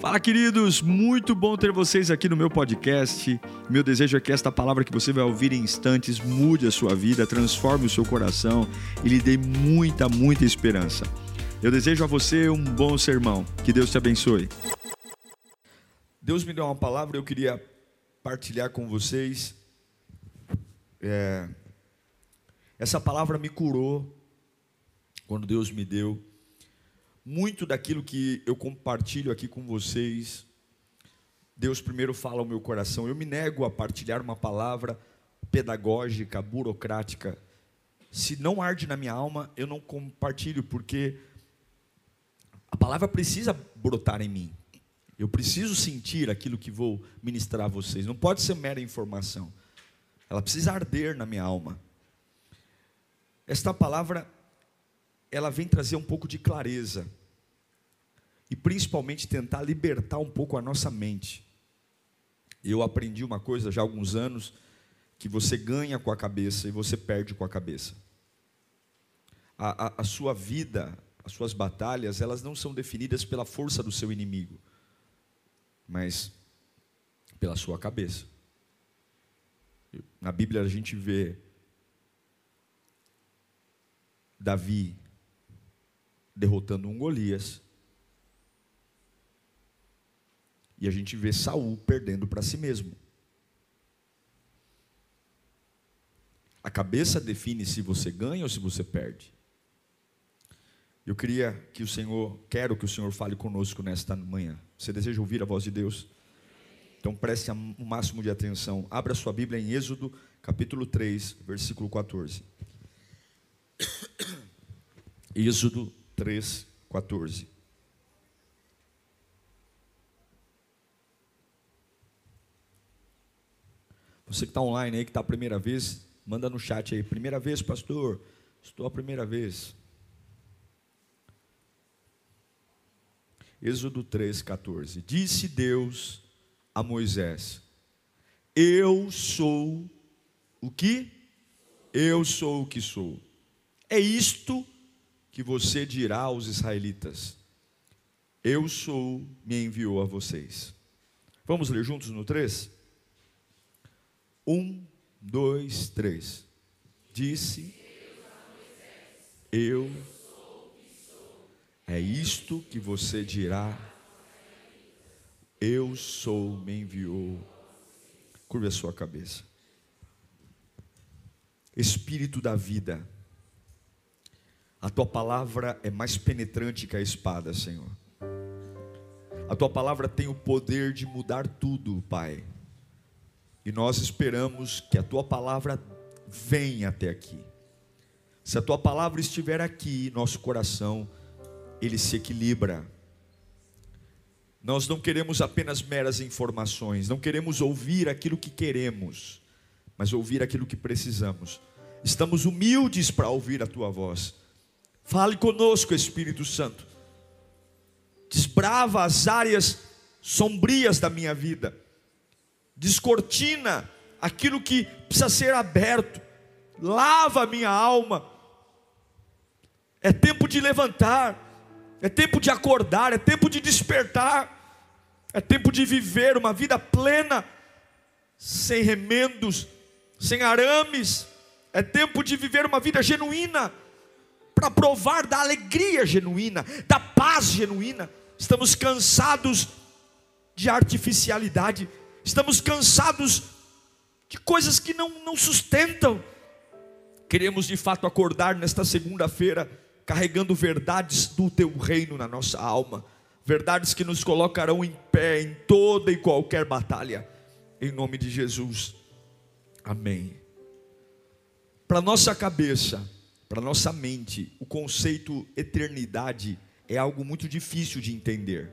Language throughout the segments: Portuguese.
Fala, queridos! Muito bom ter vocês aqui no meu podcast. Meu desejo é que esta palavra que você vai ouvir em instantes mude a sua vida, transforme o seu coração e lhe dê muita, muita esperança. Eu desejo a você um bom sermão. Que Deus te abençoe. Deus me deu uma palavra, eu queria partilhar com vocês. É... Essa palavra me curou quando Deus me deu muito daquilo que eu compartilho aqui com vocês, Deus primeiro fala ao meu coração. Eu me nego a partilhar uma palavra pedagógica, burocrática. Se não arde na minha alma, eu não compartilho, porque a palavra precisa brotar em mim. Eu preciso sentir aquilo que vou ministrar a vocês. Não pode ser mera informação. Ela precisa arder na minha alma. Esta palavra, ela vem trazer um pouco de clareza e principalmente tentar libertar um pouco a nossa mente. Eu aprendi uma coisa já há alguns anos, que você ganha com a cabeça e você perde com a cabeça. A, a, a sua vida, as suas batalhas, elas não são definidas pela força do seu inimigo, mas pela sua cabeça. Na Bíblia a gente vê Davi derrotando um Golias, E a gente vê Saul perdendo para si mesmo. A cabeça define se você ganha ou se você perde. Eu queria que o Senhor, quero que o Senhor fale conosco nesta manhã. Você deseja ouvir a voz de Deus? Então preste o máximo de atenção. Abra sua Bíblia em Êxodo, capítulo 3, versículo 14. Êxodo 3, 14. Você que está online aí, que está a primeira vez, manda no chat aí. Primeira vez, pastor? Estou a primeira vez. Êxodo 3,14. Disse Deus a Moisés: Eu sou o que? Eu sou o que sou. É isto que você dirá aos israelitas: Eu sou, me enviou a vocês. Vamos ler juntos no 3? Um, dois, três. Disse: Eu é isto que você dirá. Eu sou, me enviou. Curva a sua cabeça. Espírito da vida, a tua palavra é mais penetrante que a espada, Senhor. A tua palavra tem o poder de mudar tudo, Pai. E nós esperamos que a tua palavra venha até aqui. Se a tua palavra estiver aqui, nosso coração, ele se equilibra. Nós não queremos apenas meras informações, não queremos ouvir aquilo que queremos, mas ouvir aquilo que precisamos. Estamos humildes para ouvir a tua voz. Fale conosco, Espírito Santo. Desbrava as áreas sombrias da minha vida descortina aquilo que precisa ser aberto, lava a minha alma. É tempo de levantar, é tempo de acordar, é tempo de despertar, é tempo de viver uma vida plena, sem remendos, sem arames, é tempo de viver uma vida genuína, para provar da alegria genuína, da paz genuína. Estamos cansados de artificialidade, estamos cansados de coisas que não, não sustentam. Queremos de fato acordar nesta segunda-feira carregando verdades do teu reino na nossa alma, verdades que nos colocarão em pé em toda e qualquer batalha, em nome de Jesus, amém. Para nossa cabeça, para nossa mente, o conceito eternidade é algo muito difícil de entender.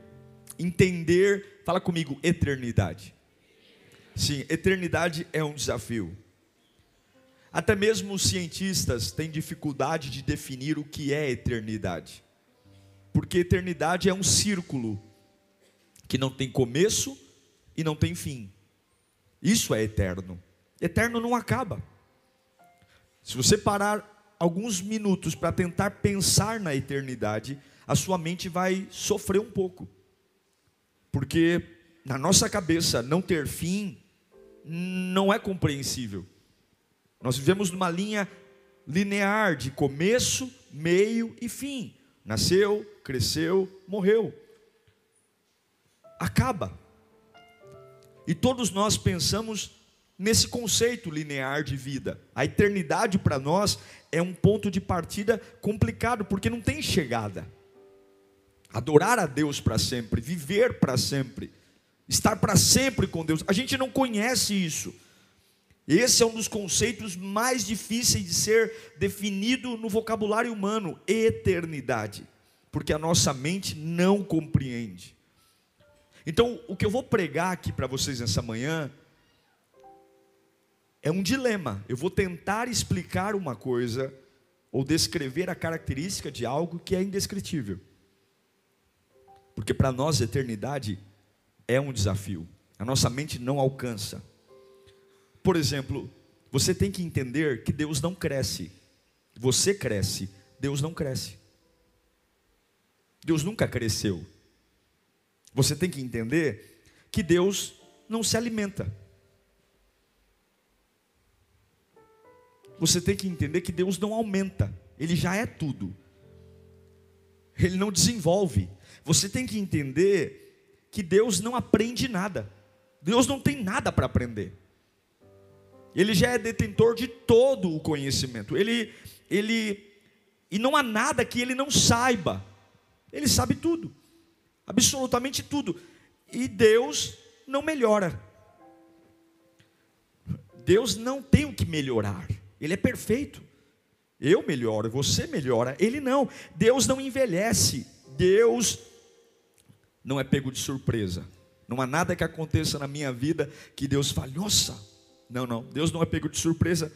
Entender, fala comigo, eternidade. Sim, eternidade é um desafio. Até mesmo os cientistas têm dificuldade de definir o que é eternidade. Porque eternidade é um círculo que não tem começo e não tem fim. Isso é eterno. Eterno não acaba. Se você parar alguns minutos para tentar pensar na eternidade, a sua mente vai sofrer um pouco. Porque na nossa cabeça não ter fim não é compreensível. Nós vivemos numa linha linear de começo, meio e fim. Nasceu, cresceu, morreu. Acaba. E todos nós pensamos nesse conceito linear de vida. A eternidade para nós é um ponto de partida complicado, porque não tem chegada. Adorar a Deus para sempre, viver para sempre, estar para sempre com Deus, a gente não conhece isso. Esse é um dos conceitos mais difíceis de ser definido no vocabulário humano: eternidade, porque a nossa mente não compreende. Então, o que eu vou pregar aqui para vocês nessa manhã é um dilema. Eu vou tentar explicar uma coisa ou descrever a característica de algo que é indescritível. Porque para nós, eternidade é um desafio. A nossa mente não alcança. Por exemplo, você tem que entender que Deus não cresce. Você cresce, Deus não cresce. Deus nunca cresceu. Você tem que entender que Deus não se alimenta. Você tem que entender que Deus não aumenta, Ele já é tudo. Ele não desenvolve. Você tem que entender que Deus não aprende nada. Deus não tem nada para aprender. Ele já é detentor de todo o conhecimento. Ele, ele, e não há nada que ele não saiba. Ele sabe tudo, absolutamente tudo. E Deus não melhora. Deus não tem o que melhorar. Ele é perfeito. Eu melhoro, você melhora. Ele não. Deus não envelhece. Deus não é pego de surpresa. Não há nada que aconteça na minha vida que Deus fale, nossa, não, não. Deus não é pego de surpresa.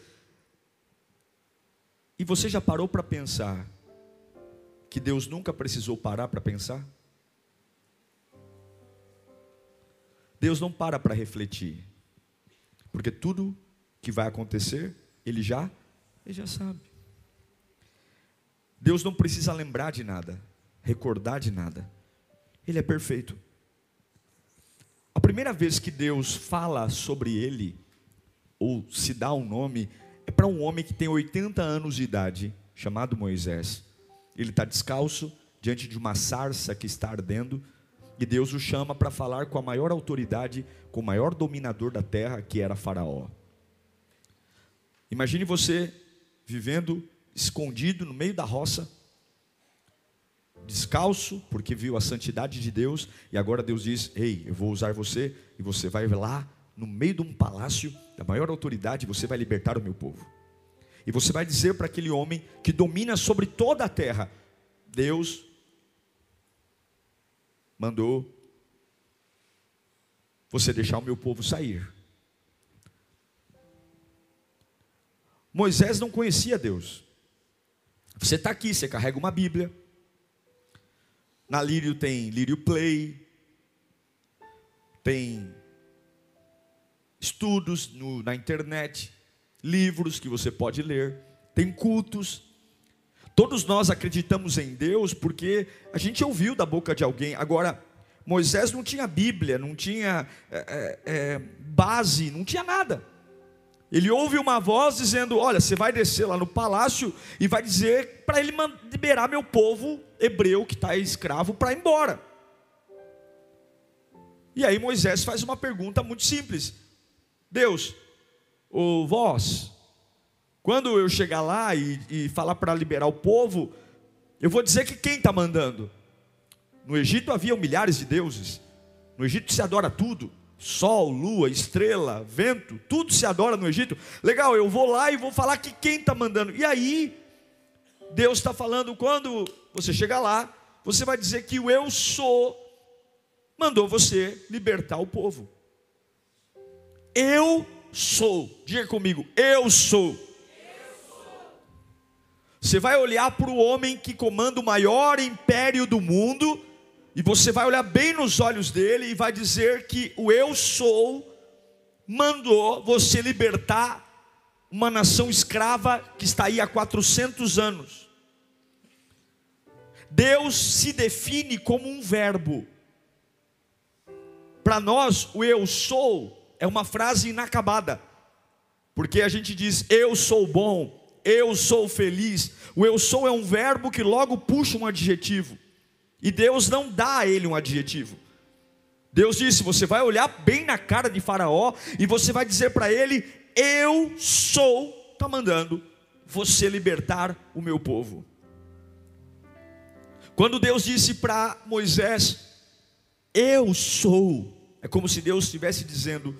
E você já parou para pensar que Deus nunca precisou parar para pensar? Deus não para para refletir. Porque tudo que vai acontecer, ele já, ele já sabe. Deus não precisa lembrar de nada, recordar de nada. Ele é perfeito. A primeira vez que Deus fala sobre ele, ou se dá um nome, é para um homem que tem 80 anos de idade, chamado Moisés. Ele está descalço diante de uma sarça que está ardendo, e Deus o chama para falar com a maior autoridade, com o maior dominador da terra, que era Faraó. Imagine você vivendo escondido no meio da roça, descalço, porque viu a santidade de Deus, e agora Deus diz: Ei, eu vou usar você, e você vai lá no meio de um palácio da maior autoridade, você vai libertar o meu povo. E você vai dizer para aquele homem que domina sobre toda a terra: Deus mandou você deixar o meu povo sair. Moisés não conhecia Deus. Você está aqui, você carrega uma Bíblia. Na Lírio tem Lírio Play, tem estudos no, na internet, livros que você pode ler, tem cultos. Todos nós acreditamos em Deus porque a gente ouviu da boca de alguém. Agora, Moisés não tinha Bíblia, não tinha é, é, base, não tinha nada. Ele ouve uma voz dizendo: Olha, você vai descer lá no palácio e vai dizer para ele liberar meu povo hebreu que está escravo para ir embora. E aí Moisés faz uma pergunta muito simples: Deus, ou vós, quando eu chegar lá e, e falar para liberar o povo, eu vou dizer que quem está mandando? No Egito havia milhares de deuses, no Egito se adora tudo. Sol, lua, estrela, vento, tudo se adora no Egito. Legal, eu vou lá e vou falar que quem está mandando. E aí, Deus está falando, quando você chegar lá, você vai dizer que o eu sou mandou você libertar o povo. Eu sou. Diga comigo, eu sou. Você vai olhar para o homem que comanda o maior império do mundo, e você vai olhar bem nos olhos dele e vai dizer que o eu sou mandou você libertar uma nação escrava que está aí há 400 anos. Deus se define como um verbo. Para nós, o eu sou é uma frase inacabada, porque a gente diz eu sou bom, eu sou feliz. O eu sou é um verbo que logo puxa um adjetivo, e Deus não dá a ele um adjetivo. Deus disse: Você vai olhar bem na cara de Faraó e você vai dizer para ele: Eu sou, está mandando você libertar o meu povo. Quando Deus disse para Moisés: Eu sou, é como se Deus estivesse dizendo: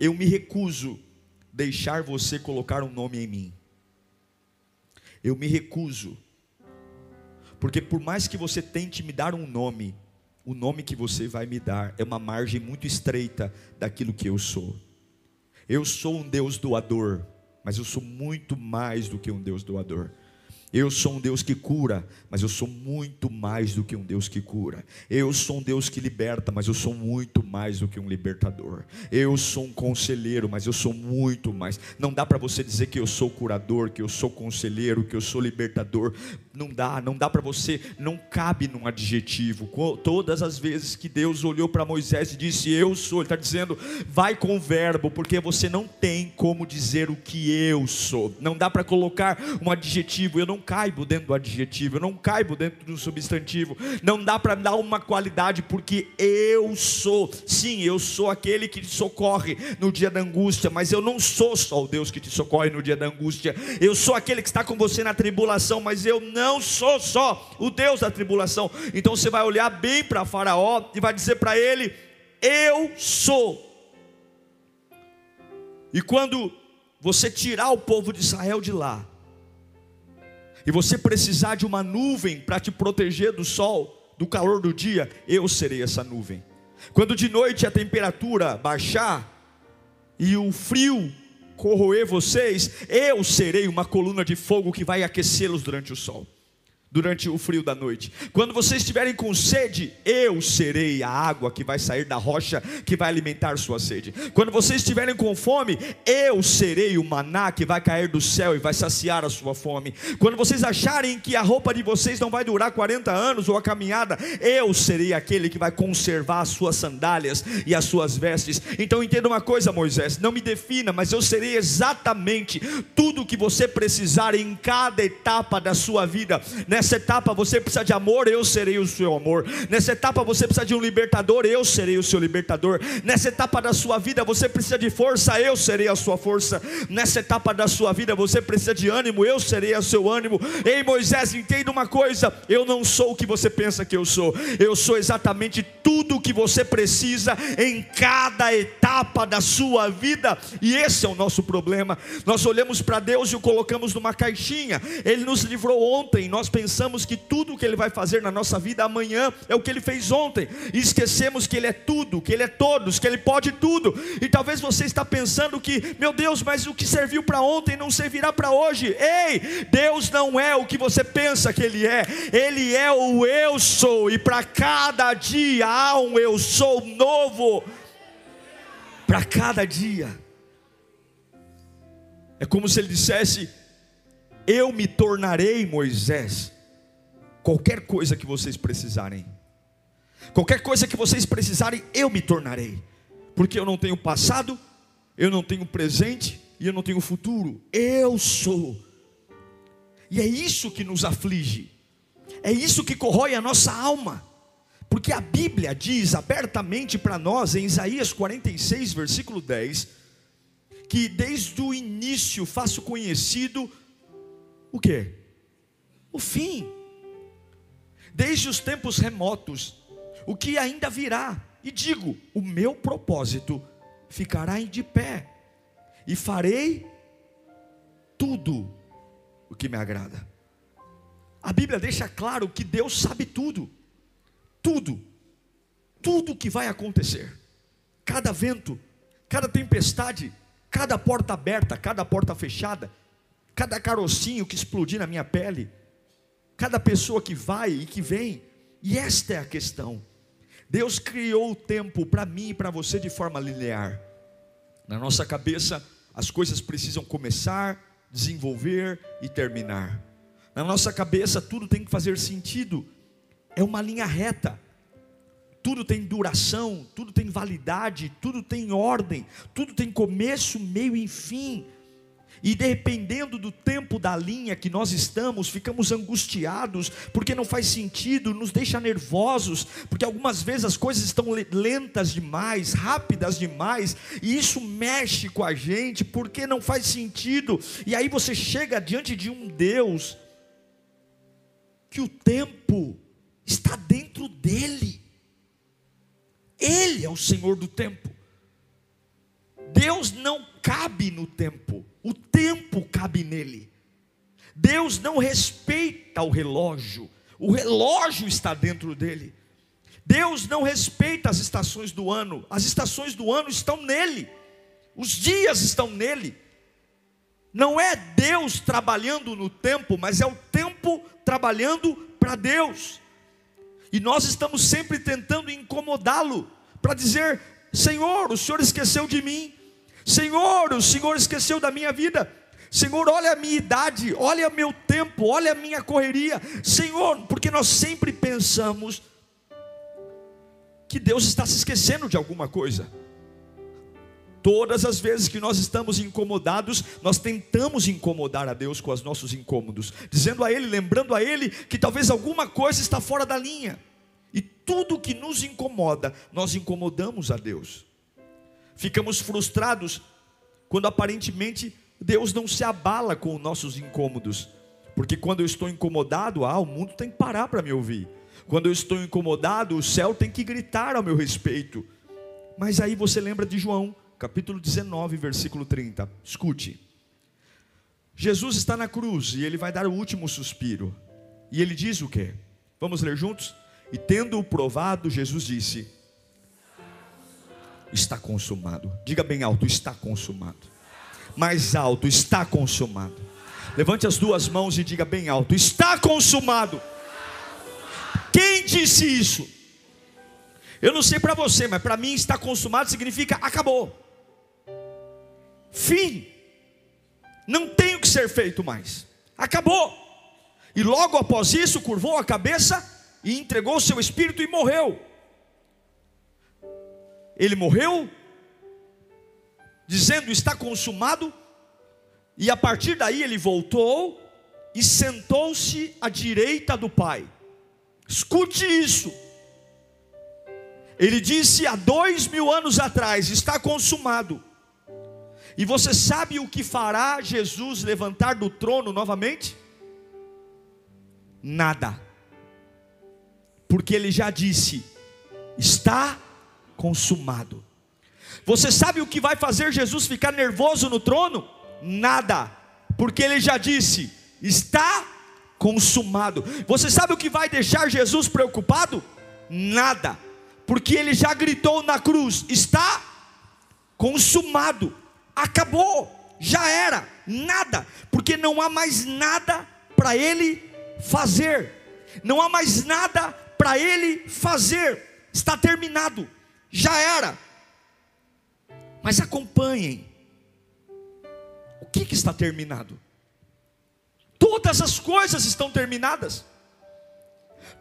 Eu me recuso deixar você colocar um nome em mim. Eu me recuso, porque por mais que você tente me dar um nome, o nome que você vai me dar é uma margem muito estreita daquilo que eu sou. Eu sou um Deus doador, mas eu sou muito mais do que um Deus doador. Eu sou um Deus que cura, mas eu sou muito mais do que um Deus que cura. Eu sou um Deus que liberta, mas eu sou muito mais do que um libertador. Eu sou um conselheiro, mas eu sou muito mais. Não dá para você dizer que eu sou curador, que eu sou conselheiro, que eu sou libertador. Não dá, não dá para você, não cabe num adjetivo. Todas as vezes que Deus olhou para Moisés e disse: Eu sou, Ele está dizendo, vai com o verbo, porque você não tem como dizer o que eu sou. Não dá para colocar um adjetivo. Eu não caibo dentro do adjetivo, eu não caibo dentro do substantivo. Não dá para dar uma qualidade, porque eu sou. Sim, eu sou aquele que te socorre no dia da angústia, mas eu não sou só o Deus que te socorre no dia da angústia. Eu sou aquele que está com você na tribulação, mas eu não sou só o Deus da tribulação. Então você vai olhar bem para Faraó e vai dizer para ele: Eu sou. E quando você tirar o povo de Israel de lá, e você precisar de uma nuvem para te proteger do sol, do calor do dia, eu serei essa nuvem. Quando de noite a temperatura baixar e o frio corroer vocês, eu serei uma coluna de fogo que vai aquecê-los durante o sol durante o frio da noite. Quando vocês estiverem com sede, eu serei a água que vai sair da rocha, que vai alimentar sua sede. Quando vocês estiverem com fome, eu serei o maná que vai cair do céu e vai saciar a sua fome. Quando vocês acharem que a roupa de vocês não vai durar 40 anos ou a caminhada, eu serei aquele que vai conservar as suas sandálias e as suas vestes. Então entenda uma coisa, Moisés, não me defina, mas eu serei exatamente tudo o que você precisar em cada etapa da sua vida. Nessa Nessa etapa você precisa de amor, eu serei o seu amor. Nessa etapa você precisa de um libertador, eu serei o seu libertador. Nessa etapa da sua vida você precisa de força, eu serei a sua força. Nessa etapa da sua vida você precisa de ânimo, eu serei o seu ânimo. Ei Moisés, entenda uma coisa: eu não sou o que você pensa que eu sou, eu sou exatamente tudo o que você precisa em cada etapa da sua vida, e esse é o nosso problema. Nós olhamos para Deus e o colocamos numa caixinha, Ele nos livrou ontem, nós pensamos pensamos que tudo o que Ele vai fazer na nossa vida amanhã é o que Ele fez ontem, e esquecemos que Ele é tudo, que Ele é todos, que Ele pode tudo. E talvez você está pensando que, meu Deus, mas o que serviu para ontem não servirá para hoje. Ei, Deus não é o que você pensa que Ele é, Ele é o eu sou, e para cada dia há um eu sou novo. Para cada dia. É como se ele dissesse: Eu me tornarei Moisés Qualquer coisa que vocês precisarem, qualquer coisa que vocês precisarem, eu me tornarei, porque eu não tenho passado, eu não tenho presente e eu não tenho futuro, eu sou. E é isso que nos aflige, é isso que corrói a nossa alma, porque a Bíblia diz abertamente para nós em Isaías 46, versículo 10, que desde o início faço conhecido o que? O fim desde os tempos remotos, o que ainda virá. E digo: o meu propósito ficará de pé, e farei tudo o que me agrada. A Bíblia deixa claro que Deus sabe tudo, tudo, tudo que vai acontecer, cada vento, cada tempestade, cada porta aberta, cada porta fechada, cada carocinho que explodir na minha pele, cada pessoa que vai e que vem. E esta é a questão. Deus criou o tempo para mim e para você de forma linear. Na nossa cabeça, as coisas precisam começar, desenvolver e terminar. Na nossa cabeça, tudo tem que fazer sentido. É uma linha reta. tudo tem duração, tudo tem validade, tudo tem ordem, tudo tem começo, meio e fim. E dependendo do tempo da linha que nós estamos, ficamos angustiados, porque não faz sentido, nos deixa nervosos, porque algumas vezes as coisas estão lentas demais, rápidas demais, e isso mexe com a gente, porque não faz sentido. E aí você chega diante de um Deus que o tempo está dentro dele. Ele é o Senhor do tempo. Deus não cabe no tempo, o tempo cabe nele. Deus não respeita o relógio, o relógio está dentro dele. Deus não respeita as estações do ano, as estações do ano estão nele, os dias estão nele. Não é Deus trabalhando no tempo, mas é o tempo trabalhando para Deus. E nós estamos sempre tentando incomodá-lo para dizer: Senhor, o Senhor esqueceu de mim. Senhor, o Senhor esqueceu da minha vida. Senhor, olha a minha idade, olha o meu tempo, olha a minha correria. Senhor, porque nós sempre pensamos que Deus está se esquecendo de alguma coisa. Todas as vezes que nós estamos incomodados, nós tentamos incomodar a Deus com os nossos incômodos, dizendo a Ele, lembrando a Ele que talvez alguma coisa está fora da linha. E tudo que nos incomoda, nós incomodamos a Deus. Ficamos frustrados quando aparentemente Deus não se abala com os nossos incômodos. Porque quando eu estou incomodado, ah, o mundo tem que parar para me ouvir. Quando eu estou incomodado, o céu tem que gritar ao meu respeito. Mas aí você lembra de João, capítulo 19, versículo 30. Escute. Jesus está na cruz e ele vai dar o último suspiro. E ele diz o quê? Vamos ler juntos? E tendo-o provado, Jesus disse: Está consumado. Diga bem alto: Está consumado. Mais alto: Está consumado. Levante as duas mãos e diga bem alto: Está consumado. Quem disse isso? Eu não sei para você, mas para mim está consumado significa acabou. Fim. Não tem o que ser feito mais. Acabou. E logo após isso, curvou a cabeça e entregou o seu espírito e morreu. Ele morreu, dizendo está consumado, e a partir daí ele voltou e sentou-se à direita do Pai. Escute isso. Ele disse há dois mil anos atrás: está consumado. E você sabe o que fará Jesus levantar do trono novamente? Nada porque ele já disse: está consumado. Você sabe o que vai fazer Jesus ficar nervoso no trono? Nada, porque ele já disse: está consumado. Você sabe o que vai deixar Jesus preocupado? Nada, porque ele já gritou na cruz: está consumado, acabou, já era, nada, porque não há mais nada para ele fazer, não há mais nada para ele fazer, está terminado, já era. Mas acompanhem, o que, que está terminado? Todas as coisas estão terminadas.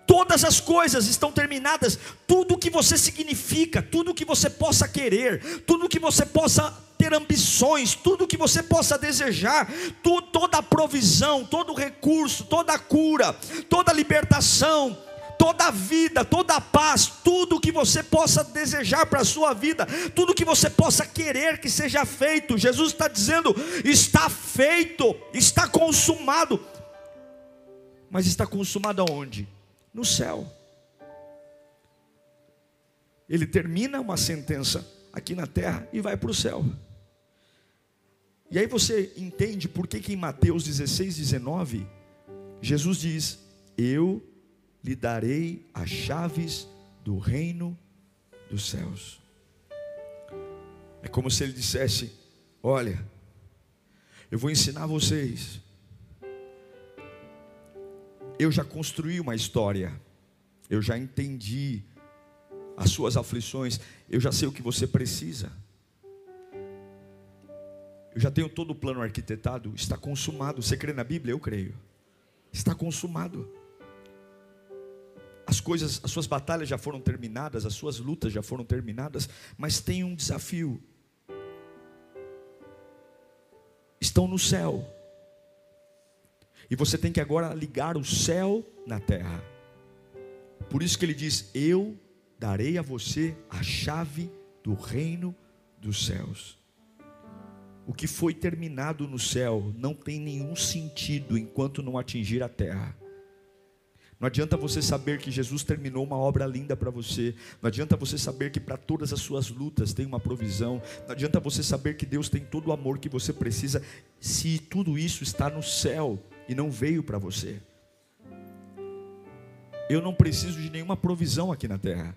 Todas as coisas estão terminadas. Tudo que você significa, tudo que você possa querer, tudo que você possa ter ambições, tudo que você possa desejar, tu, toda a provisão, todo o recurso, toda a cura, toda a libertação, toda a vida, toda a paz, tudo que você possa desejar para a sua vida, tudo que você possa querer que seja feito. Jesus está dizendo: está feito, está consumado. Mas está consumado aonde? No céu. Ele termina uma sentença aqui na terra e vai para o céu. E aí você entende por que, que em Mateus 16, 19, Jesus diz: Eu lhe darei as chaves do reino dos céus. É como se ele dissesse: Olha, eu vou ensinar vocês. Eu já construí uma história, eu já entendi as suas aflições, eu já sei o que você precisa. Eu já tenho todo o plano arquitetado, está consumado. Você crê na Bíblia? Eu creio. Está consumado as coisas, as suas batalhas já foram terminadas, as suas lutas já foram terminadas, mas tem um desafio. Estão no céu. E você tem que agora ligar o céu na terra. Por isso que ele diz: Eu darei a você a chave do reino dos céus. O que foi terminado no céu não tem nenhum sentido enquanto não atingir a terra. Não adianta você saber que Jesus terminou uma obra linda para você. Não adianta você saber que para todas as suas lutas tem uma provisão. Não adianta você saber que Deus tem todo o amor que você precisa, se tudo isso está no céu e não veio para você. Eu não preciso de nenhuma provisão aqui na terra.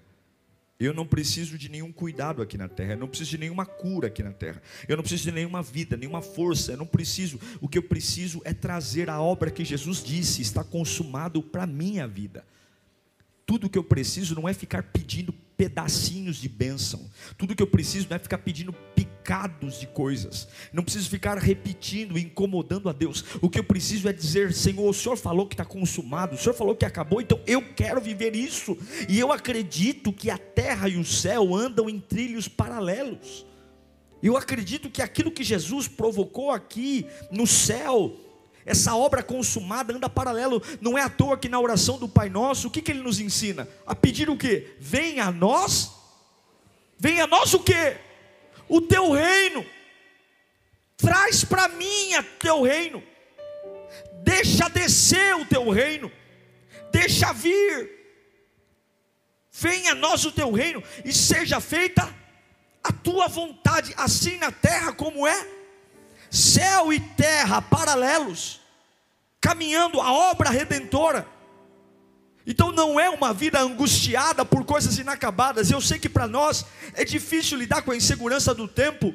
Eu não preciso de nenhum cuidado aqui na terra, eu não preciso de nenhuma cura aqui na terra, eu não preciso de nenhuma vida, nenhuma força, eu não preciso. O que eu preciso é trazer a obra que Jesus disse está consumado para a minha vida. Tudo que eu preciso não é ficar pedindo pedacinhos de bênção. Tudo que eu preciso não é ficar pedindo picados de coisas. Não preciso ficar repetindo, incomodando a Deus. O que eu preciso é dizer: Senhor, o Senhor falou que está consumado, o Senhor falou que acabou, então eu quero viver isso. E eu acredito que a terra e o céu andam em trilhos paralelos. Eu acredito que aquilo que Jesus provocou aqui no céu, essa obra consumada anda paralelo. Não é à toa que na oração do Pai Nosso, o que, que ele nos ensina? A pedir o que? Venha a nós. Venha a nós o que? O teu reino. Traz para mim o teu reino. Deixa descer o teu reino. Deixa vir. Venha a nós o teu reino e seja feita a tua vontade, assim na terra como é céu e terra paralelos, caminhando a obra redentora. Então não é uma vida angustiada por coisas inacabadas. Eu sei que para nós é difícil lidar com a insegurança do tempo.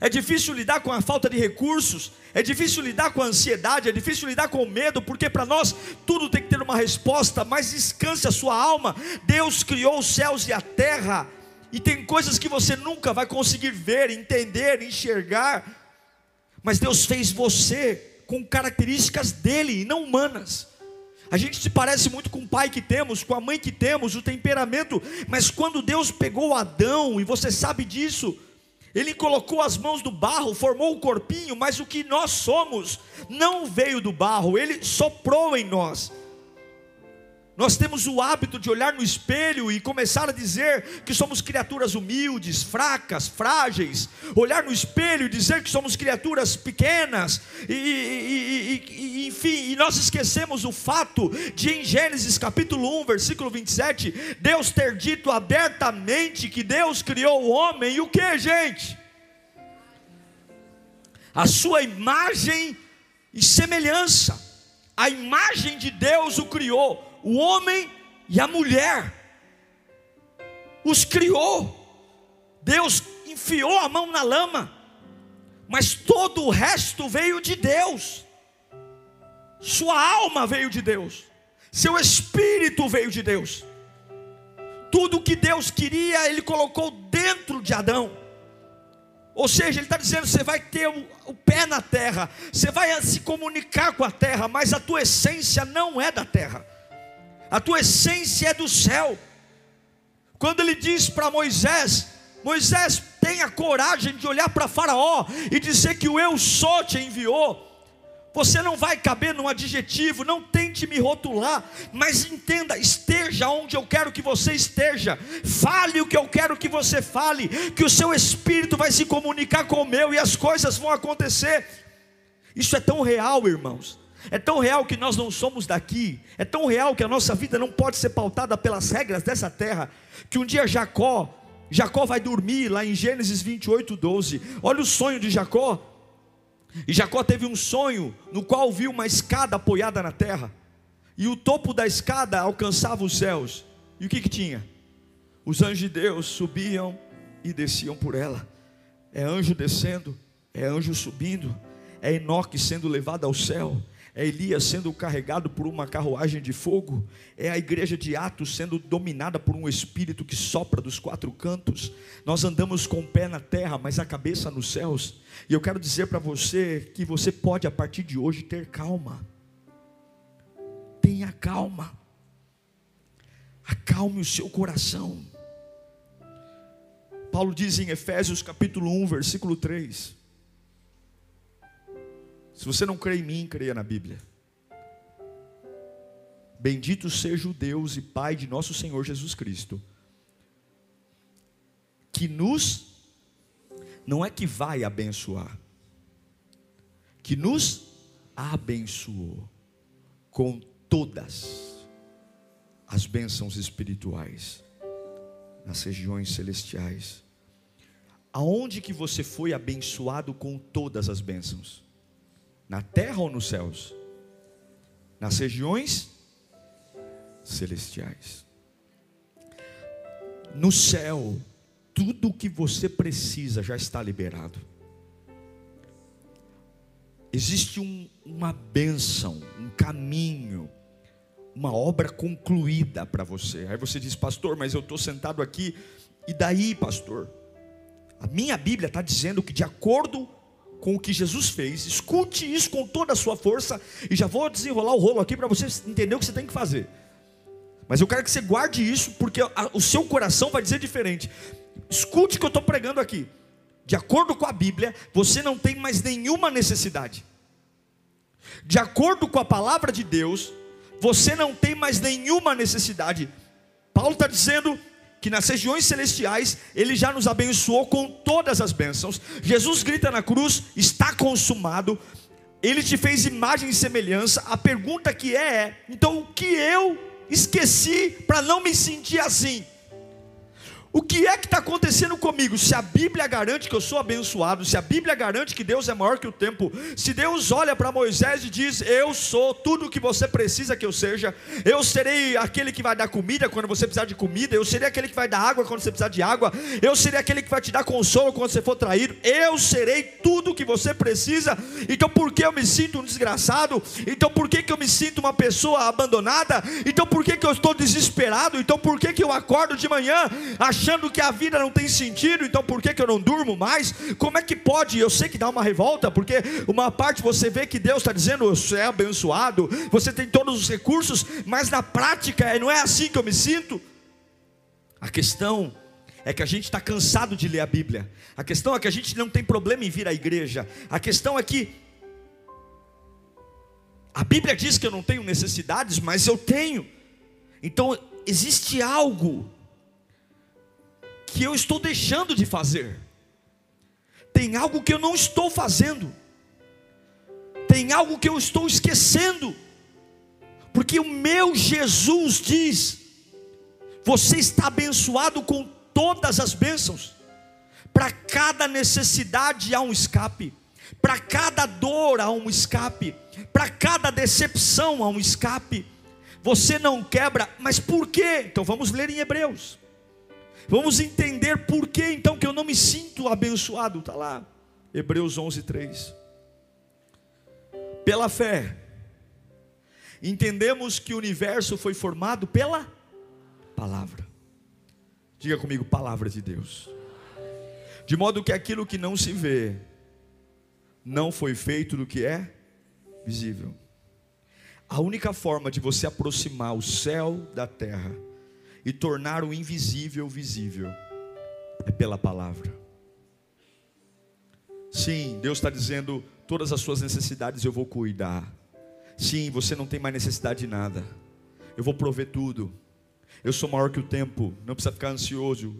É difícil lidar com a falta de recursos, é difícil lidar com a ansiedade, é difícil lidar com o medo, porque para nós tudo tem que ter uma resposta, mas descanse a sua alma. Deus criou os céus e a terra e tem coisas que você nunca vai conseguir ver, entender, enxergar. Mas Deus fez você com características dele e não humanas. A gente se parece muito com o pai que temos, com a mãe que temos, o temperamento, mas quando Deus pegou Adão, e você sabe disso, ele colocou as mãos do barro, formou o corpinho, mas o que nós somos não veio do barro, ele soprou em nós. Nós temos o hábito de olhar no espelho e começar a dizer que somos criaturas humildes, fracas, frágeis. Olhar no espelho e dizer que somos criaturas pequenas. E, e, e, enfim, e nós esquecemos o fato de em Gênesis capítulo 1, versículo 27, Deus ter dito abertamente que Deus criou o homem e o que, gente? A sua imagem e semelhança. A imagem de Deus o criou o homem e a mulher, os criou. Deus enfiou a mão na lama, mas todo o resto veio de Deus. Sua alma veio de Deus, seu espírito veio de Deus. Tudo que Deus queria, Ele colocou dentro de Adão. Ou seja, ele está dizendo: você vai ter o, o, pé na terra, você vai se comunicar com a terra, mas a tua essência não é da terra a tua essência é do céu. Quando ele diz para Moisés: Moisés, tenha coragem de olhar para Faraó e dizer que o eu sou te enviou. Você não vai caber num adjetivo, não tente me rotular, mas entenda, esteja onde eu quero que você esteja, fale o que eu quero que você fale, que o seu espírito vai se comunicar com o meu e as coisas vão acontecer. Isso é tão real, irmãos. É tão real que nós não somos daqui, é tão real que a nossa vida não pode ser pautada pelas regras dessa terra, que um dia Jacó, Jacó vai dormir lá em Gênesis 28, 12. Olha o sonho de Jacó. E Jacó teve um sonho no qual viu uma escada apoiada na terra, e o topo da escada alcançava os céus. E o que que tinha? Os anjos de Deus subiam e desciam por ela. É anjo descendo, é anjo subindo, é Enoque sendo levado ao céu é Elias sendo carregado por uma carruagem de fogo, é a igreja de Atos sendo dominada por um espírito que sopra dos quatro cantos. Nós andamos com o pé na terra, mas a cabeça nos céus. E eu quero dizer para você que você pode a partir de hoje ter calma. Tenha calma. Acalme o seu coração. Paulo diz em Efésios capítulo 1, versículo 3. Se você não crê em mim, creia na Bíblia. Bendito seja o Deus e Pai de nosso Senhor Jesus Cristo, que nos, não é que vai abençoar, que nos abençoou com todas as bênçãos espirituais nas regiões celestiais. Aonde que você foi abençoado com todas as bênçãos? Na terra ou nos céus? Nas regiões celestiais. No céu, tudo o que você precisa já está liberado. Existe um, uma bênção, um caminho, uma obra concluída para você. Aí você diz, pastor, mas eu estou sentado aqui, e daí, pastor? A minha Bíblia está dizendo que, de acordo com o que Jesus fez, escute isso com toda a sua força, e já vou desenrolar o rolo aqui para você entender o que você tem que fazer. Mas eu quero que você guarde isso, porque o seu coração vai dizer diferente. Escute o que eu estou pregando aqui. De acordo com a Bíblia, você não tem mais nenhuma necessidade. De acordo com a palavra de Deus, você não tem mais nenhuma necessidade. Paulo está dizendo que nas regiões celestiais ele já nos abençoou com todas as bênçãos. Jesus grita na cruz: está consumado. Ele te fez imagem e semelhança. A pergunta que é, é então o que eu esqueci para não me sentir assim? O que é que está acontecendo comigo? Se a Bíblia garante que eu sou abençoado, se a Bíblia garante que Deus é maior que o tempo, se Deus olha para Moisés e diz: Eu sou tudo o que você precisa que eu seja, eu serei aquele que vai dar comida quando você precisar de comida, eu serei aquele que vai dar água quando você precisar de água, eu serei aquele que vai te dar consolo quando você for traído, eu serei tudo o que você precisa. Então por que eu me sinto um desgraçado? Então por que, que eu me sinto uma pessoa abandonada? Então por que, que eu estou desesperado? Então por que, que eu acordo de manhã achando achando que a vida não tem sentido, então por que, que eu não durmo mais? Como é que pode? Eu sei que dá uma revolta, porque uma parte você vê que Deus está dizendo, você é abençoado, você tem todos os recursos, mas na prática não é assim que eu me sinto. A questão é que a gente está cansado de ler a Bíblia, a questão é que a gente não tem problema em vir à igreja, a questão é que a Bíblia diz que eu não tenho necessidades, mas eu tenho. Então existe algo que eu estou deixando de fazer, tem algo que eu não estou fazendo, tem algo que eu estou esquecendo, porque o meu Jesus diz: você está abençoado com todas as bênçãos, para cada necessidade há um escape, para cada dor há um escape, para cada decepção há um escape. Você não quebra, mas por quê? Então vamos ler em Hebreus. Vamos entender por que então que eu não me sinto abençoado. Está lá, Hebreus 11, 3. Pela fé, entendemos que o universo foi formado pela palavra. Diga comigo, palavra de Deus. De modo que aquilo que não se vê, não foi feito do que é visível. A única forma de você aproximar o céu da terra e tornar o invisível visível é pela palavra. Sim, Deus está dizendo: todas as suas necessidades eu vou cuidar. Sim, você não tem mais necessidade de nada. Eu vou prover tudo. Eu sou maior que o tempo. Não precisa ficar ansioso.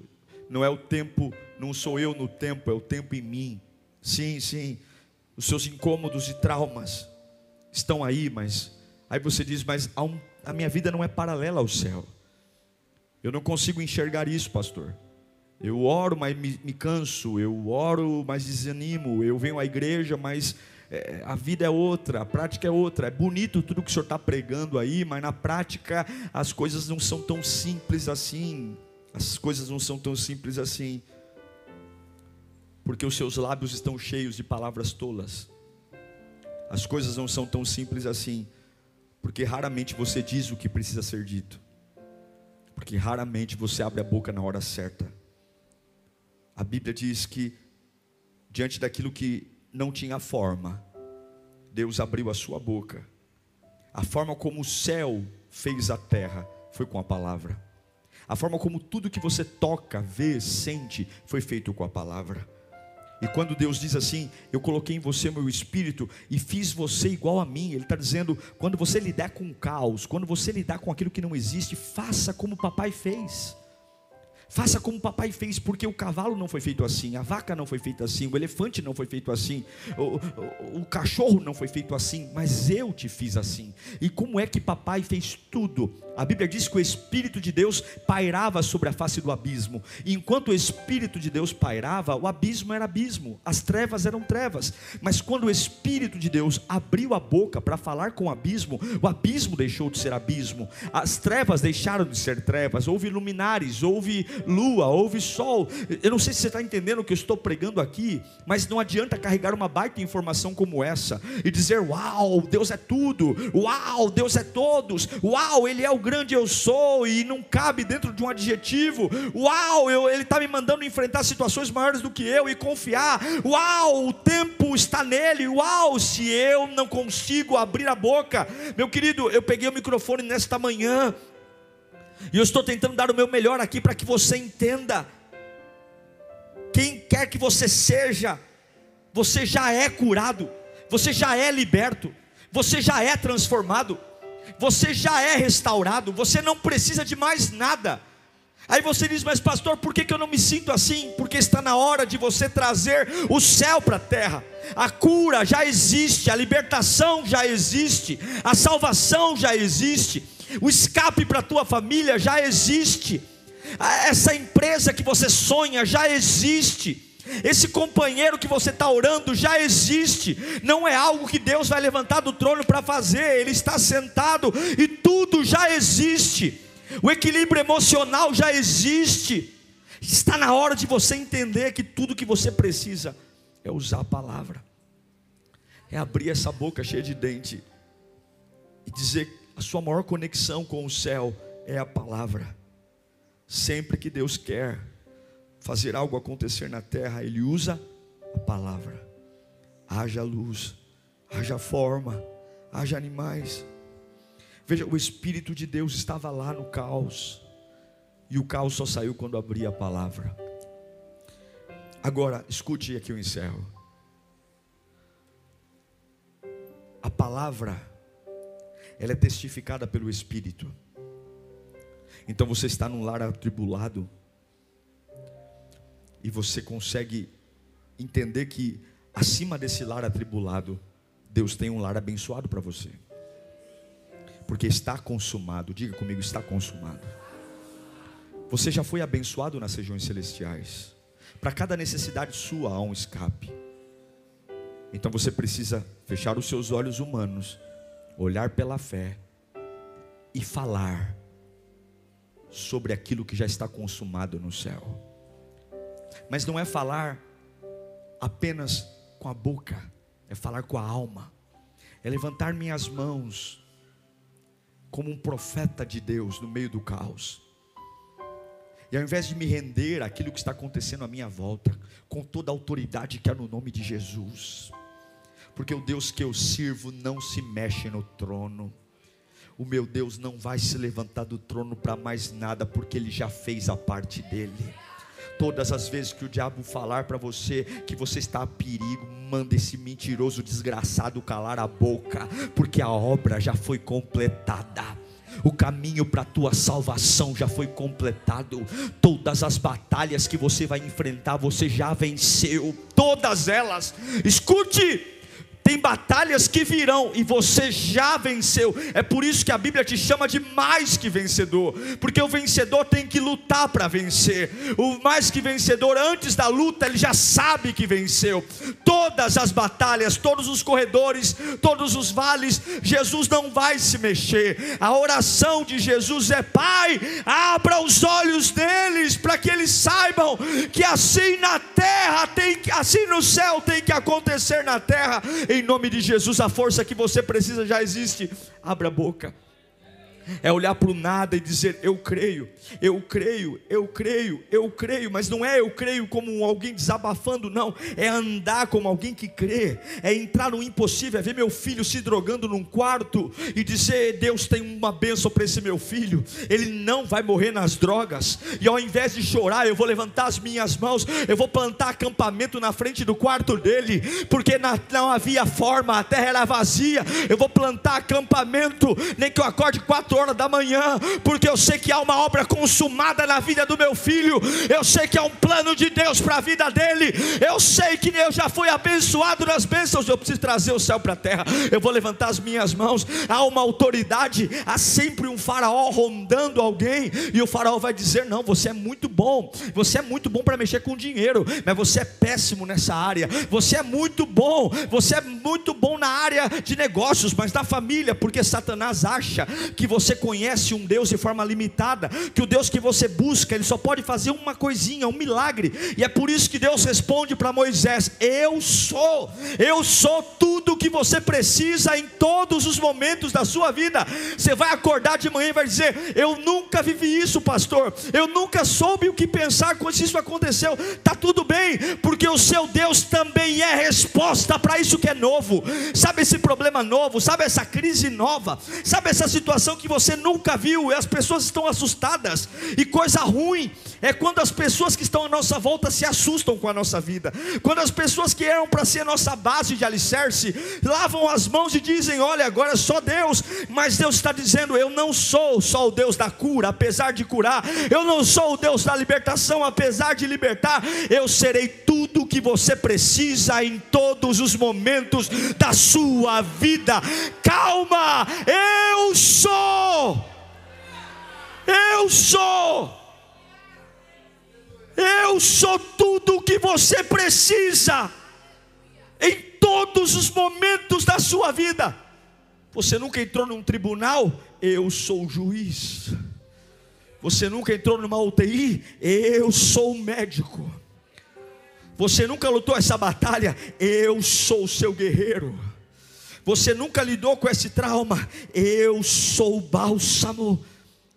Não é o tempo, não sou eu no tempo, é o tempo em mim. Sim, sim. Os seus incômodos e traumas estão aí, mas aí você diz: mas a minha vida não é paralela ao céu. Eu não consigo enxergar isso, pastor. Eu oro, mas me, me canso. Eu oro, mas desanimo. Eu venho à igreja, mas é, a vida é outra, a prática é outra. É bonito tudo que o senhor está pregando aí, mas na prática as coisas não são tão simples assim. As coisas não são tão simples assim. Porque os seus lábios estão cheios de palavras tolas. As coisas não são tão simples assim. Porque raramente você diz o que precisa ser dito porque raramente você abre a boca na hora certa. A Bíblia diz que, diante daquilo que não tinha forma, Deus abriu a sua boca. A forma como o céu fez a terra foi com a palavra. A forma como tudo que você toca, vê, sente, foi feito com a palavra. E quando Deus diz assim, eu coloquei em você meu espírito e fiz você igual a mim, Ele está dizendo: quando você lidar com o caos, quando você lidar com aquilo que não existe, faça como o papai fez. Faça como o papai fez, porque o cavalo não foi feito assim, a vaca não foi feita assim, o elefante não foi feito assim, o, o, o, cachorro não foi feito assim, mas eu te fiz assim. E como é que papai fez tudo? A Bíblia diz que o Espírito de Deus pairava sobre a face do abismo, e enquanto o Espírito de Deus pairava, o abismo era abismo, as trevas eram trevas, mas quando o Espírito de Deus abriu a boca para falar com o abismo, o abismo deixou de ser abismo, as trevas deixaram de ser trevas, houve luminares, houve lua, houve sol. Eu não sei se você está entendendo o que eu estou pregando aqui, mas não adianta carregar uma baita informação como essa e dizer: Uau, Deus é tudo, uau, Deus é todos, uau, Ele é o grande eu sou, e não cabe dentro de um adjetivo, uau, eu, Ele está me mandando enfrentar situações maiores do que eu e confiar, uau, o tempo está nele, uau, se eu não consigo abrir a boca, meu querido, eu peguei o microfone nesta manhã e eu estou tentando dar o meu melhor aqui para que você entenda. Quem quer que você seja, você já é curado, você já é liberto, você já é transformado, você já é restaurado, você não precisa de mais nada. Aí você diz, mas pastor, por que, que eu não me sinto assim? Porque está na hora de você trazer o céu para a terra. A cura já existe, a libertação já existe, a salvação já existe o escape para a tua família já existe, essa empresa que você sonha já existe. Esse companheiro que você está orando já existe, não é algo que Deus vai levantar do trono para fazer, Ele está sentado e tudo já existe, o equilíbrio emocional já existe. Está na hora de você entender que tudo que você precisa é usar a palavra, é abrir essa boca cheia de dente e dizer a sua maior conexão com o céu é a palavra. Sempre que Deus quer fazer algo acontecer na terra, Ele usa a palavra. Haja luz, haja forma, haja animais. Veja, o Espírito de Deus estava lá no caos, e o caos só saiu quando abria a palavra. Agora, escute aqui eu encerro. A palavra ela é testificada pelo Espírito. Então você está num lar atribulado e você consegue entender que acima desse lar atribulado, Deus tem um lar abençoado para você. Porque está consumado, diga comigo, está consumado. Você já foi abençoado nas regiões celestiais. Para cada necessidade sua há um escape. Então você precisa fechar os seus olhos humanos olhar pela fé e falar sobre aquilo que já está consumado no céu. Mas não é falar apenas com a boca, é falar com a alma, é levantar minhas mãos como um profeta de Deus no meio do caos. E ao invés de me render àquilo que está acontecendo à minha volta, com toda a autoridade que há no nome de Jesus, porque o Deus que eu sirvo não se mexe no trono. O meu Deus não vai se levantar do trono para mais nada, porque Ele já fez a parte dele. Todas as vezes que o diabo falar para você que você está a perigo, manda esse mentiroso desgraçado calar a boca, porque a obra já foi completada. O caminho para a tua salvação já foi completado. Todas as batalhas que você vai enfrentar, você já venceu. Todas elas. Escute, tem batalhas que virão e você já venceu. É por isso que a Bíblia te chama de mais que vencedor, porque o vencedor tem que lutar para vencer. O mais que vencedor, antes da luta, ele já sabe que venceu. Todas as batalhas, todos os corredores, todos os vales, Jesus não vai se mexer. A oração de Jesus é: Pai, abra os olhos deles para que eles saibam que assim na terra tem, assim no céu tem que acontecer na terra em nome de Jesus, a força que você precisa já existe. Abra a boca. É olhar para o nada e dizer: Eu creio, eu creio, eu creio, eu creio, mas não é eu creio como alguém desabafando, não, é andar como alguém que crê, é entrar no impossível, é ver meu filho se drogando num quarto e dizer: Deus tem uma bênção para esse meu filho, ele não vai morrer nas drogas, e ao invés de chorar, eu vou levantar as minhas mãos, eu vou plantar acampamento na frente do quarto dele, porque não havia forma, a terra era vazia, eu vou plantar acampamento, nem que eu acorde quatro horas da manhã, porque eu sei que há uma obra consumada na vida do meu filho, eu sei que há um plano de Deus para a vida dele, eu sei que eu já fui abençoado nas bênçãos, eu preciso trazer o céu para a terra, eu vou levantar as minhas mãos, há uma autoridade, há sempre um faraó rondando alguém, e o faraó vai dizer: Não, você é muito bom, você é muito bom para mexer com dinheiro, mas você é péssimo nessa área, você é muito bom, você é muito bom na área de negócios, mas da família, porque Satanás acha que você você conhece um Deus de forma limitada, que o Deus que você busca, ele só pode fazer uma coisinha, um milagre, e é por isso que Deus responde para Moisés: Eu sou, eu sou tudo o que você precisa em todos os momentos da sua vida. Você vai acordar de manhã e vai dizer: Eu nunca vivi isso, pastor, eu nunca soube o que pensar quando isso aconteceu. Tá tudo bem, porque o seu Deus também é resposta para isso que é novo. Sabe esse problema novo, sabe essa crise nova, sabe essa situação que você nunca viu, e as pessoas estão assustadas, e coisa ruim é quando as pessoas que estão à nossa volta se assustam com a nossa vida, quando as pessoas que eram para ser a nossa base de alicerce, lavam as mãos e dizem: Olha, agora é só Deus, mas Deus está dizendo: Eu não sou só o Deus da cura, apesar de curar, eu não sou o Deus da libertação, apesar de libertar, eu serei tudo o que você precisa em todos os momentos da sua vida. Calma, eu sou eu sou. Eu sou tudo o que você precisa em todos os momentos da sua vida. Você nunca entrou num tribunal? Eu sou o juiz. Você nunca entrou numa UTI? Eu sou o médico. Você nunca lutou essa batalha? Eu sou o seu guerreiro. Você nunca lidou com esse trauma? Eu sou o bálsamo.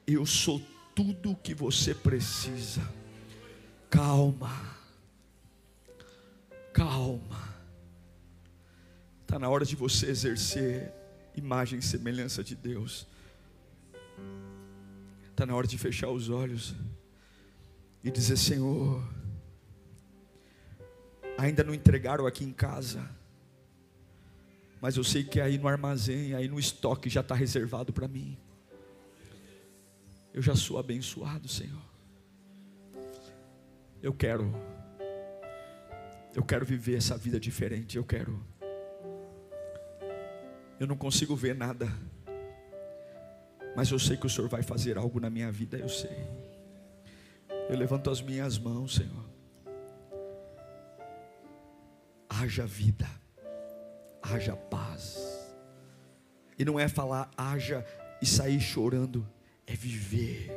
Eu sou tudo o que você precisa. Calma. Calma. Está na hora de você exercer imagem e semelhança de Deus. Está na hora de fechar os olhos e dizer: Senhor, ainda não entregaram aqui em casa mas eu sei que aí no armazém, aí no estoque já está reservado para mim. Eu já sou abençoado, Senhor. Eu quero, eu quero viver essa vida diferente. Eu quero. Eu não consigo ver nada, mas eu sei que o Senhor vai fazer algo na minha vida. Eu sei. Eu levanto as minhas mãos, Senhor. Haja vida haja. E não é falar haja e sair chorando, é viver.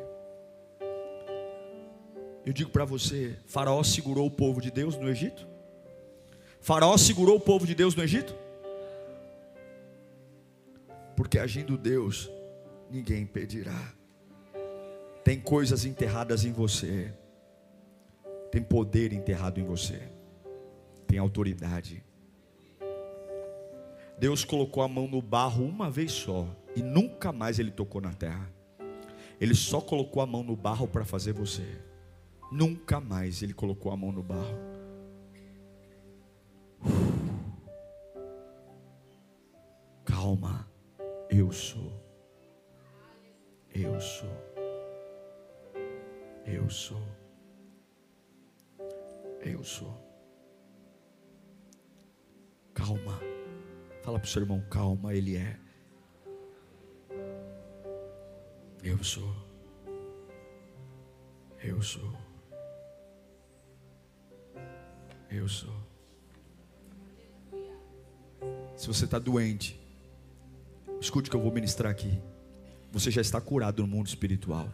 Eu digo para você: Faraó segurou o povo de Deus no Egito? Faraó segurou o povo de Deus no Egito? Porque agindo Deus, ninguém impedirá. Tem coisas enterradas em você, tem poder enterrado em você, tem autoridade. Deus colocou a mão no barro uma vez só e nunca mais ele tocou na terra. Ele só colocou a mão no barro para fazer você. Nunca mais ele colocou a mão no barro. Calma, eu sou. Eu sou. Eu sou. Eu sou. Calma. Fala para o seu irmão, calma, ele é. Eu sou. Eu sou. Eu sou. Se você está doente, escute o que eu vou ministrar aqui. Você já está curado no mundo espiritual.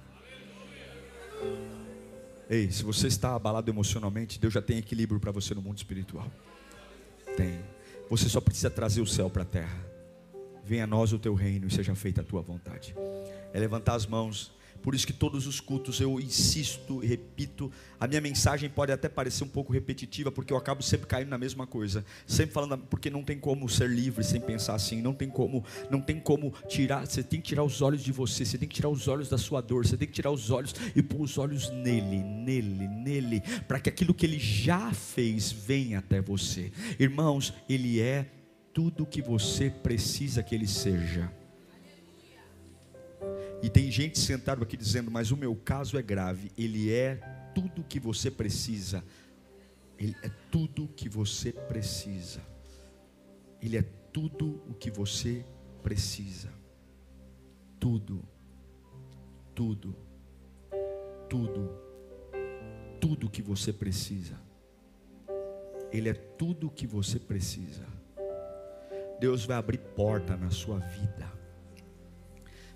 Ei, se você está abalado emocionalmente, Deus já tem equilíbrio para você no mundo espiritual. Tem. Você só precisa trazer o céu para a terra. Venha a nós o teu reino e seja feita a tua vontade. é levantar as mãos por isso que todos os cultos eu insisto repito. A minha mensagem pode até parecer um pouco repetitiva, porque eu acabo sempre caindo na mesma coisa. Sempre falando, porque não tem como ser livre sem pensar assim, não tem como, não tem como tirar, você tem que tirar os olhos de você, você tem que tirar os olhos da sua dor, você tem que tirar os olhos e pôr os olhos nele, nele, nele, para que aquilo que ele já fez venha até você. Irmãos, ele é tudo o que você precisa que ele seja. E tem gente sentado aqui dizendo, mas o meu caso é grave. Ele é tudo o que você precisa. Ele é tudo o que você precisa. Ele é tudo o que você precisa. Tudo. Tudo. Tudo. Tudo que você precisa. Ele é tudo o que você precisa. Deus vai abrir porta na sua vida.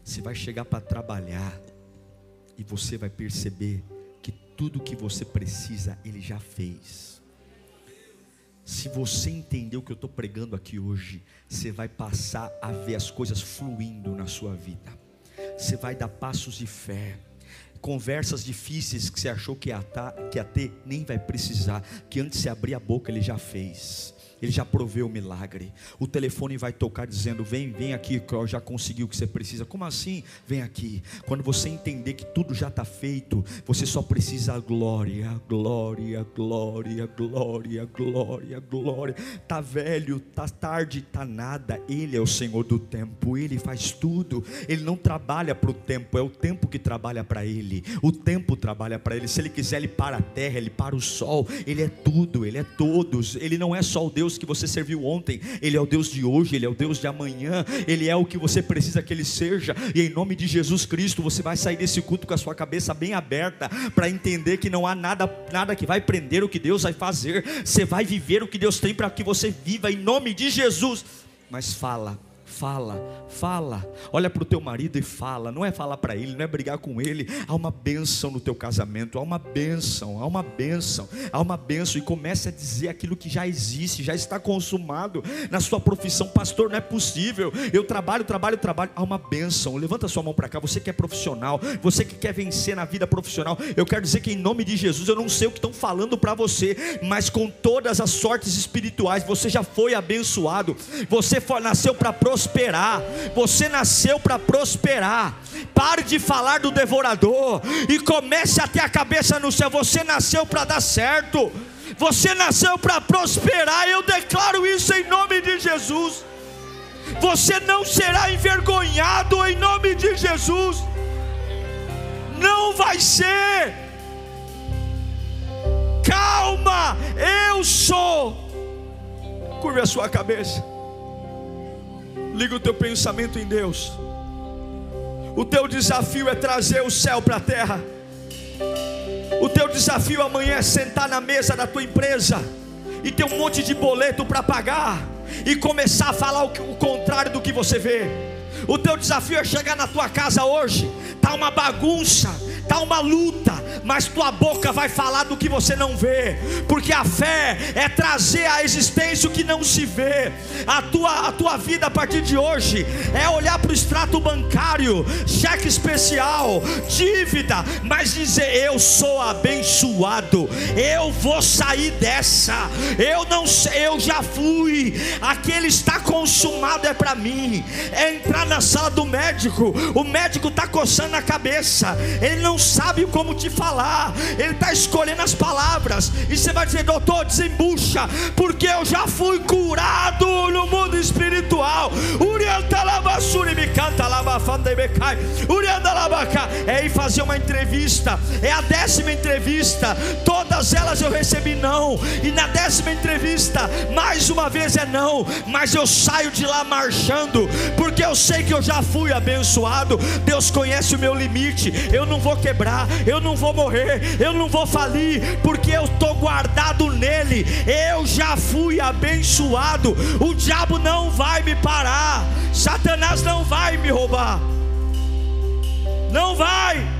Você vai chegar para trabalhar e você vai perceber que tudo que você precisa, Ele já fez. Se você entender o que eu estou pregando aqui hoje, você vai passar a ver as coisas fluindo na sua vida. Você vai dar passos de fé. Conversas difíceis que você achou que ia, que ia ter, nem vai precisar. Que antes de abrir a boca, Ele já fez. Ele já proveu o milagre. O telefone vai tocar dizendo: Vem, vem aqui, que eu já consegui o que você precisa. Como assim? Vem aqui. Quando você entender que tudo já está feito, você só precisa glória, glória, glória, glória, glória, glória. Tá velho, tá tarde, tá nada. Ele é o Senhor do tempo. Ele faz tudo. Ele não trabalha para o tempo, é o tempo que trabalha para ele. O tempo trabalha para ele. Se ele quiser, ele para a terra, ele para o sol. Ele é tudo, ele é todos. Ele não é só o Deus Deus que você serviu ontem, Ele é o Deus de hoje, Ele é o Deus de amanhã, Ele é o que você precisa que Ele seja, e em nome de Jesus Cristo, você vai sair desse culto com a sua cabeça bem aberta, para entender que não há nada, nada que vai prender o que Deus vai fazer, você vai viver o que Deus tem para que você viva, em nome de Jesus. Mas fala, fala, fala. Olha para o teu marido e fala. Não é falar para ele, não é brigar com ele. Há uma bênção no teu casamento, há uma bênção, há uma bênção, há uma bênção. E comece a dizer aquilo que já existe, já está consumado na sua profissão. Pastor, não é possível. Eu trabalho, trabalho, trabalho. Há uma bênção. Levanta sua mão para cá. Você que é profissional, você que quer vencer na vida profissional. Eu quero dizer que em nome de Jesus, eu não sei o que estão falando para você, mas com todas as sortes espirituais, você já foi abençoado. Você nasceu para prosperar prosperar. Você nasceu para prosperar. Pare de falar do devorador e comece a ter a cabeça no céu. Você nasceu para dar certo. Você nasceu para prosperar. Eu declaro isso em nome de Jesus. Você não será envergonhado em nome de Jesus. Não vai ser. Calma, eu sou. Curve a sua cabeça. Liga o teu pensamento em Deus. O teu desafio é trazer o céu para a terra. O teu desafio amanhã é sentar na mesa da tua empresa e ter um monte de boleto para pagar e começar a falar o, o contrário do que você vê. O teu desafio é chegar na tua casa hoje, tá uma bagunça, tá uma luta, mas tua boca vai falar do que você não vê, porque a fé é trazer à existência o que não se vê. A tua, a tua vida a partir de hoje é olhar para o extrato bancário, cheque especial, dívida, mas dizer: Eu sou abençoado, eu vou sair dessa. Eu não sei, eu já fui. Aquele está consumado é para mim. É entrar na sala do médico, o médico está coçando a cabeça, ele não sabe como te falar, ele está escolhendo as palavras, e você vai dizer, doutor, desembucha, porque eu já fui curado no mundo espiritual. É ir fazer uma entrevista, é a décima entrevista, todas elas eu recebi não, e na décima entrevista, mais uma vez é não, mas eu saio de lá marchando, porque eu sei que eu já fui abençoado. Deus conhece o meu limite, eu não vou quebrar, eu não vou morrer, eu não vou falir, porque eu estou guardado nele. Eu já fui abençoado. O diabo não vai me parar, Satanás não vai me roubar, não vai.